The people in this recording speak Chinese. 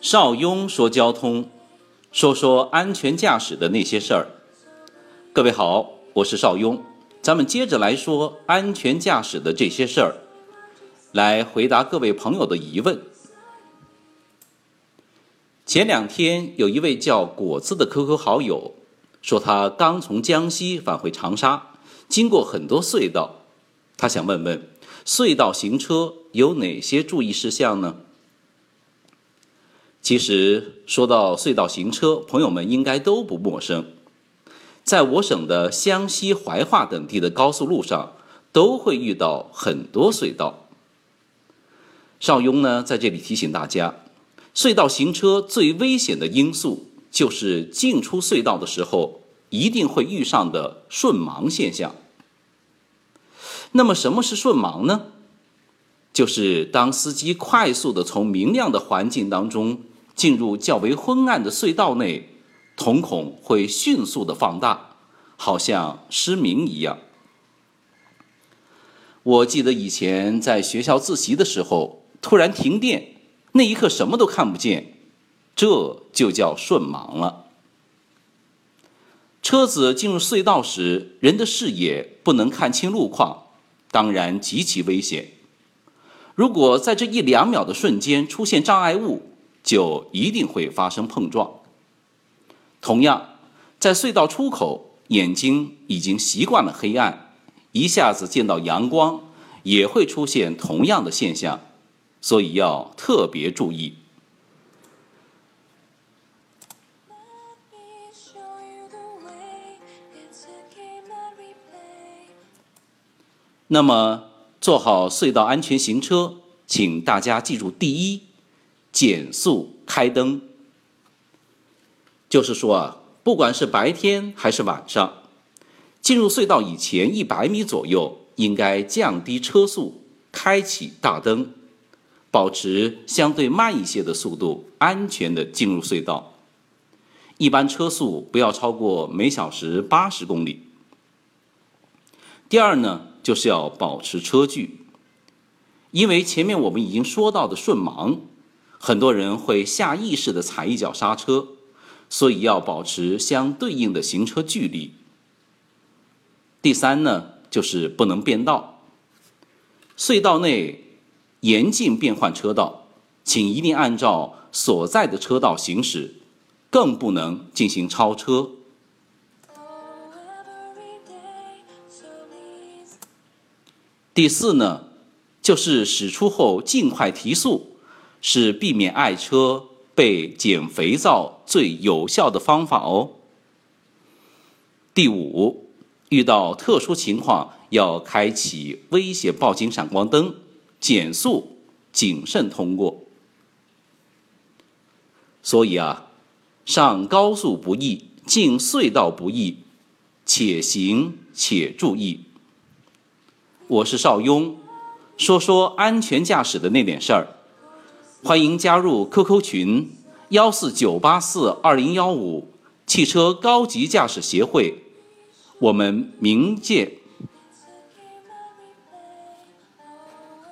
邵雍说交通，说说安全驾驶的那些事儿。各位好，我是邵雍，咱们接着来说安全驾驶的这些事儿，来回答各位朋友的疑问。前两天有一位叫果子的 QQ 好友说，他刚从江西返回长沙，经过很多隧道，他想问问隧道行车有哪些注意事项呢？其实说到隧道行车，朋友们应该都不陌生。在我省的湘西怀化等地的高速路上，都会遇到很多隧道。邵雍呢，在这里提醒大家，隧道行车最危险的因素就是进出隧道的时候一定会遇上的顺盲现象。那么，什么是顺盲呢？就是当司机快速的从明亮的环境当中。进入较为昏暗的隧道内，瞳孔会迅速的放大，好像失明一样。我记得以前在学校自习的时候，突然停电，那一刻什么都看不见，这就叫瞬盲了。车子进入隧道时，人的视野不能看清路况，当然极其危险。如果在这一两秒的瞬间出现障碍物，就一定会发生碰撞。同样，在隧道出口，眼睛已经习惯了黑暗，一下子见到阳光，也会出现同样的现象，所以要特别注意。那么，做好隧道安全行车，请大家记住：第一。减速开灯，就是说啊，不管是白天还是晚上，进入隧道以前一百米左右，应该降低车速，开启大灯，保持相对慢一些的速度，安全的进入隧道。一般车速不要超过每小时八十公里。第二呢，就是要保持车距，因为前面我们已经说到的顺盲。很多人会下意识的踩一脚刹车，所以要保持相对应的行车距离。第三呢，就是不能变道。隧道内严禁变换车道，请一定按照所在的车道行驶，更不能进行超车。第四呢，就是驶出后尽快提速。是避免爱车被减肥皂最有效的方法哦。第五，遇到特殊情况要开启危险报警闪光灯，减速谨慎通过。所以啊，上高速不易，进隧道不易，且行且注意。我是邵雍，说说安全驾驶的那点事儿。欢迎加入 QQ 群幺四九八四二零幺五汽车高级驾驶协会，我们明见。